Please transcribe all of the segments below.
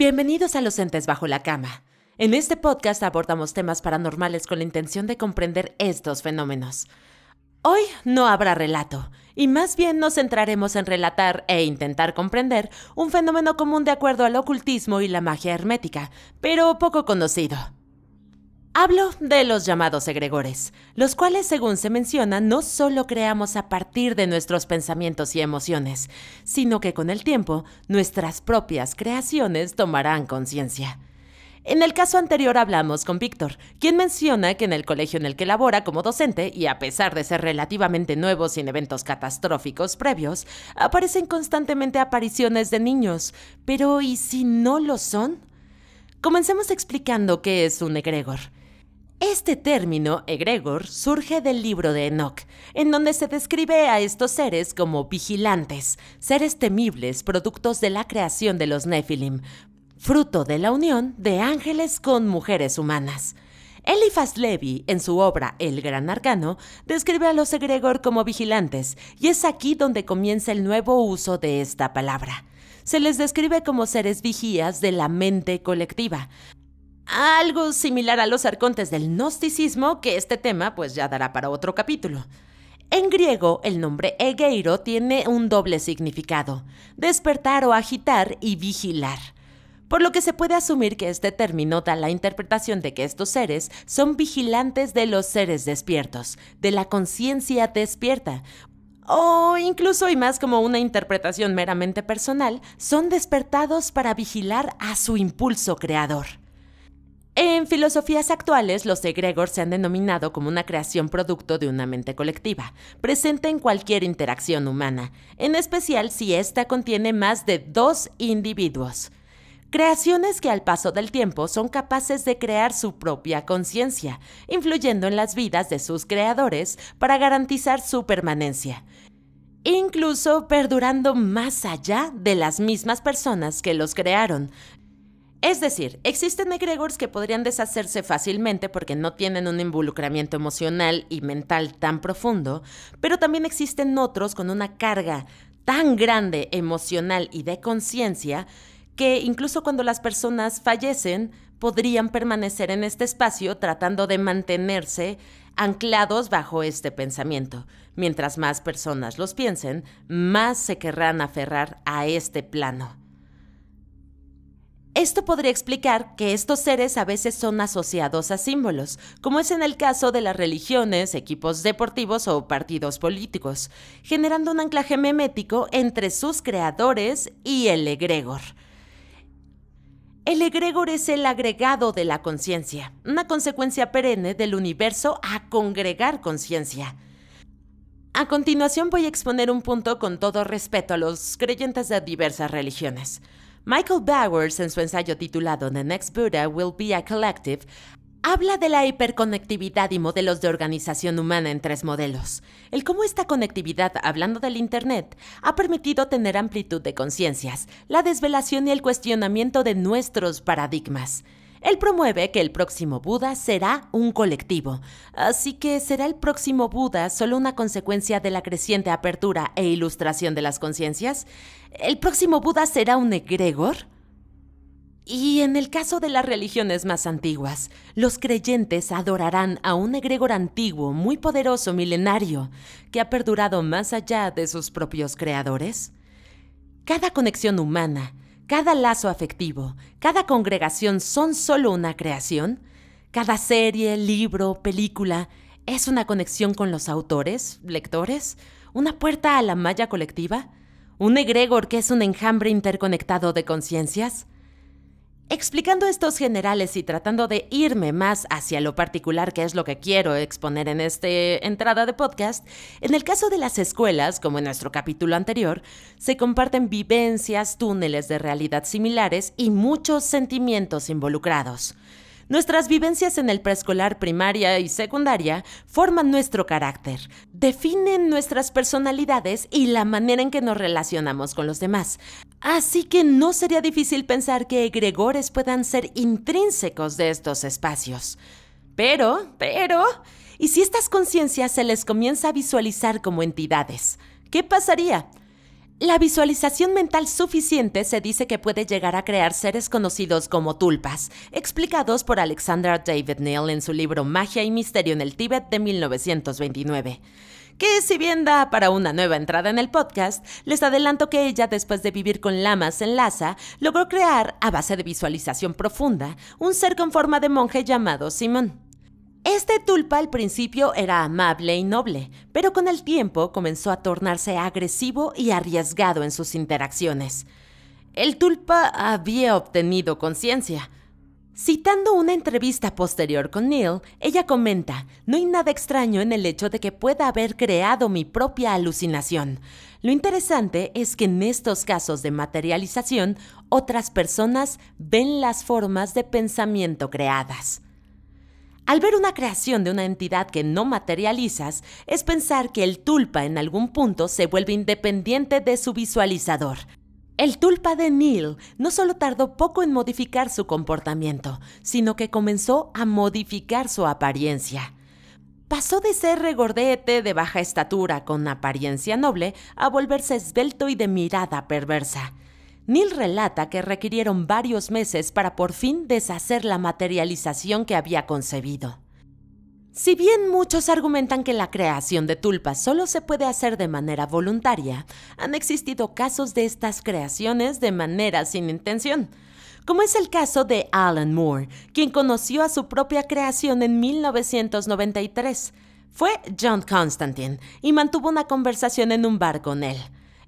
Bienvenidos a Los Entes Bajo la Cama. En este podcast abordamos temas paranormales con la intención de comprender estos fenómenos. Hoy no habrá relato, y más bien nos centraremos en relatar e intentar comprender un fenómeno común de acuerdo al ocultismo y la magia hermética, pero poco conocido. Hablo de los llamados egregores, los cuales, según se menciona, no solo creamos a partir de nuestros pensamientos y emociones, sino que con el tiempo nuestras propias creaciones tomarán conciencia. En el caso anterior hablamos con Víctor, quien menciona que en el colegio en el que labora como docente, y a pesar de ser relativamente nuevo sin eventos catastróficos previos, aparecen constantemente apariciones de niños. Pero ¿y si no lo son? Comencemos explicando qué es un egregor. Este término, egregor, surge del libro de Enoch, en donde se describe a estos seres como vigilantes, seres temibles, productos de la creación de los Nephilim, fruto de la unión de ángeles con mujeres humanas. Eliphas Levi, en su obra El Gran Arcano, describe a los egregor como vigilantes, y es aquí donde comienza el nuevo uso de esta palabra. Se les describe como seres vigías de la mente colectiva, algo similar a los arcontes del gnosticismo, que este tema pues ya dará para otro capítulo. En griego, el nombre egeiro tiene un doble significado, despertar o agitar y vigilar. Por lo que se puede asumir que este término da la interpretación de que estos seres son vigilantes de los seres despiertos, de la conciencia despierta, o incluso y más como una interpretación meramente personal, son despertados para vigilar a su impulso creador. En filosofías actuales, los egregores se han denominado como una creación producto de una mente colectiva, presente en cualquier interacción humana, en especial si ésta contiene más de dos individuos. Creaciones que al paso del tiempo son capaces de crear su propia conciencia, influyendo en las vidas de sus creadores para garantizar su permanencia, incluso perdurando más allá de las mismas personas que los crearon, es decir, existen egregores que podrían deshacerse fácilmente porque no tienen un involucramiento emocional y mental tan profundo, pero también existen otros con una carga tan grande emocional y de conciencia que incluso cuando las personas fallecen podrían permanecer en este espacio tratando de mantenerse anclados bajo este pensamiento. Mientras más personas los piensen, más se querrán aferrar a este plano. Esto podría explicar que estos seres a veces son asociados a símbolos, como es en el caso de las religiones, equipos deportivos o partidos políticos, generando un anclaje memético entre sus creadores y el egregor. El egregor es el agregado de la conciencia, una consecuencia perenne del universo a congregar conciencia. A continuación voy a exponer un punto con todo respeto a los creyentes de diversas religiones. Michael Bowers, en su ensayo titulado The Next Buddha Will Be a Collective, habla de la hiperconectividad y modelos de organización humana en tres modelos. El cómo esta conectividad, hablando del Internet, ha permitido tener amplitud de conciencias, la desvelación y el cuestionamiento de nuestros paradigmas. Él promueve que el próximo Buda será un colectivo, así que será el próximo Buda solo una consecuencia de la creciente apertura e ilustración de las conciencias. ¿El próximo Buda será un egregor? Y en el caso de las religiones más antiguas, los creyentes adorarán a un egregor antiguo, muy poderoso, milenario, que ha perdurado más allá de sus propios creadores. Cada conexión humana, cada lazo afectivo, cada congregación son solo una creación. Cada serie, libro, película es una conexión con los autores, lectores, una puerta a la malla colectiva, un egregor que es un enjambre interconectado de conciencias. Explicando estos generales y tratando de irme más hacia lo particular, que es lo que quiero exponer en esta entrada de podcast, en el caso de las escuelas, como en nuestro capítulo anterior, se comparten vivencias, túneles de realidad similares y muchos sentimientos involucrados. Nuestras vivencias en el preescolar, primaria y secundaria forman nuestro carácter, definen nuestras personalidades y la manera en que nos relacionamos con los demás. Así que no sería difícil pensar que egregores puedan ser intrínsecos de estos espacios. Pero, pero, ¿y si estas conciencias se les comienza a visualizar como entidades? ¿Qué pasaría? La visualización mental suficiente se dice que puede llegar a crear seres conocidos como tulpas, explicados por Alexander David Neal en su libro Magia y Misterio en el Tíbet de 1929 que si bien da para una nueva entrada en el podcast, les adelanto que ella, después de vivir con lamas en Lhasa, logró crear, a base de visualización profunda, un ser con forma de monje llamado Simón. Este tulpa al principio era amable y noble, pero con el tiempo comenzó a tornarse agresivo y arriesgado en sus interacciones. El tulpa había obtenido conciencia, Citando una entrevista posterior con Neil, ella comenta, no hay nada extraño en el hecho de que pueda haber creado mi propia alucinación. Lo interesante es que en estos casos de materialización, otras personas ven las formas de pensamiento creadas. Al ver una creación de una entidad que no materializas, es pensar que el tulpa en algún punto se vuelve independiente de su visualizador, el tulpa de Neil no solo tardó poco en modificar su comportamiento, sino que comenzó a modificar su apariencia. Pasó de ser regordete de baja estatura con apariencia noble a volverse esbelto y de mirada perversa. Neil relata que requirieron varios meses para por fin deshacer la materialización que había concebido. Si bien muchos argumentan que la creación de tulpas solo se puede hacer de manera voluntaria, han existido casos de estas creaciones de manera sin intención, como es el caso de Alan Moore, quien conoció a su propia creación en 1993. Fue John Constantine y mantuvo una conversación en un bar con él.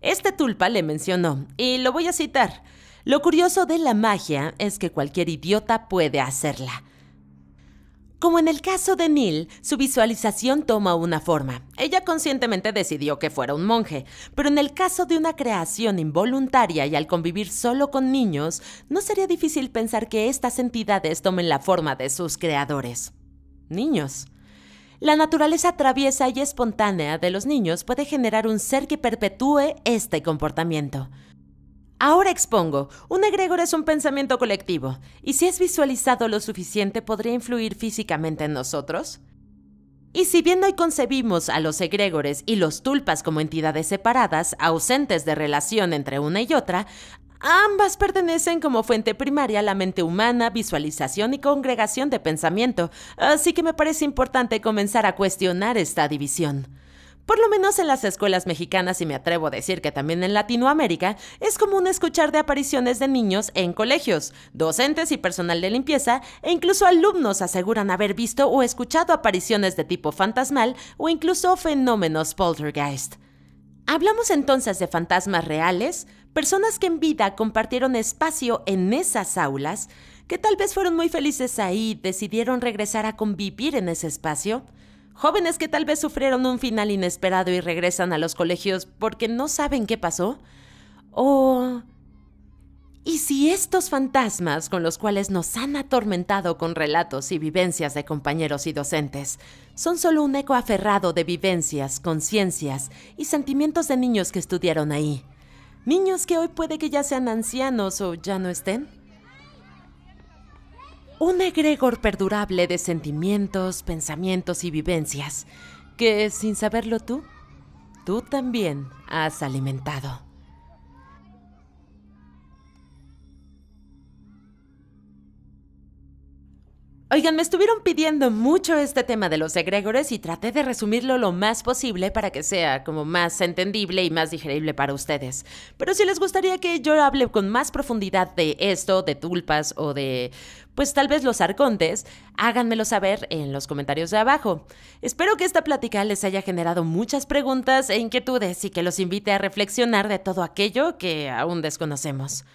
Este tulpa le mencionó, y lo voy a citar, lo curioso de la magia es que cualquier idiota puede hacerla. Como en el caso de Neil, su visualización toma una forma. Ella conscientemente decidió que fuera un monje, pero en el caso de una creación involuntaria y al convivir solo con niños, no sería difícil pensar que estas entidades tomen la forma de sus creadores. Niños. La naturaleza traviesa y espontánea de los niños puede generar un ser que perpetúe este comportamiento. Ahora expongo, un egregor es un pensamiento colectivo, y si es visualizado lo suficiente podría influir físicamente en nosotros. Y si bien hoy concebimos a los egregores y los tulpas como entidades separadas, ausentes de relación entre una y otra, ambas pertenecen como fuente primaria a la mente humana, visualización y congregación de pensamiento, así que me parece importante comenzar a cuestionar esta división. Por lo menos en las escuelas mexicanas, y me atrevo a decir que también en Latinoamérica, es común escuchar de apariciones de niños en colegios. Docentes y personal de limpieza e incluso alumnos aseguran haber visto o escuchado apariciones de tipo fantasmal o incluso fenómenos poltergeist. Hablamos entonces de fantasmas reales, personas que en vida compartieron espacio en esas aulas, que tal vez fueron muy felices ahí decidieron regresar a convivir en ese espacio. Jóvenes que tal vez sufrieron un final inesperado y regresan a los colegios porque no saben qué pasó. O... ¿Y si estos fantasmas con los cuales nos han atormentado con relatos y vivencias de compañeros y docentes son solo un eco aferrado de vivencias, conciencias y sentimientos de niños que estudiaron ahí? Niños que hoy puede que ya sean ancianos o ya no estén un egregor perdurable de sentimientos, pensamientos y vivencias que, sin saberlo tú, tú también has alimentado. Oigan, me estuvieron pidiendo mucho este tema de los egregores y traté de resumirlo lo más posible para que sea como más entendible y más digerible para ustedes. Pero si les gustaría que yo hable con más profundidad de esto, de tulpas o de, pues tal vez los arcontes, háganmelo saber en los comentarios de abajo. Espero que esta plática les haya generado muchas preguntas e inquietudes y que los invite a reflexionar de todo aquello que aún desconocemos.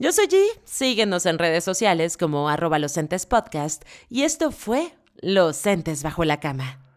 Yo soy G, síguenos en redes sociales como arroba los podcast y esto fue Los Entes Bajo la Cama.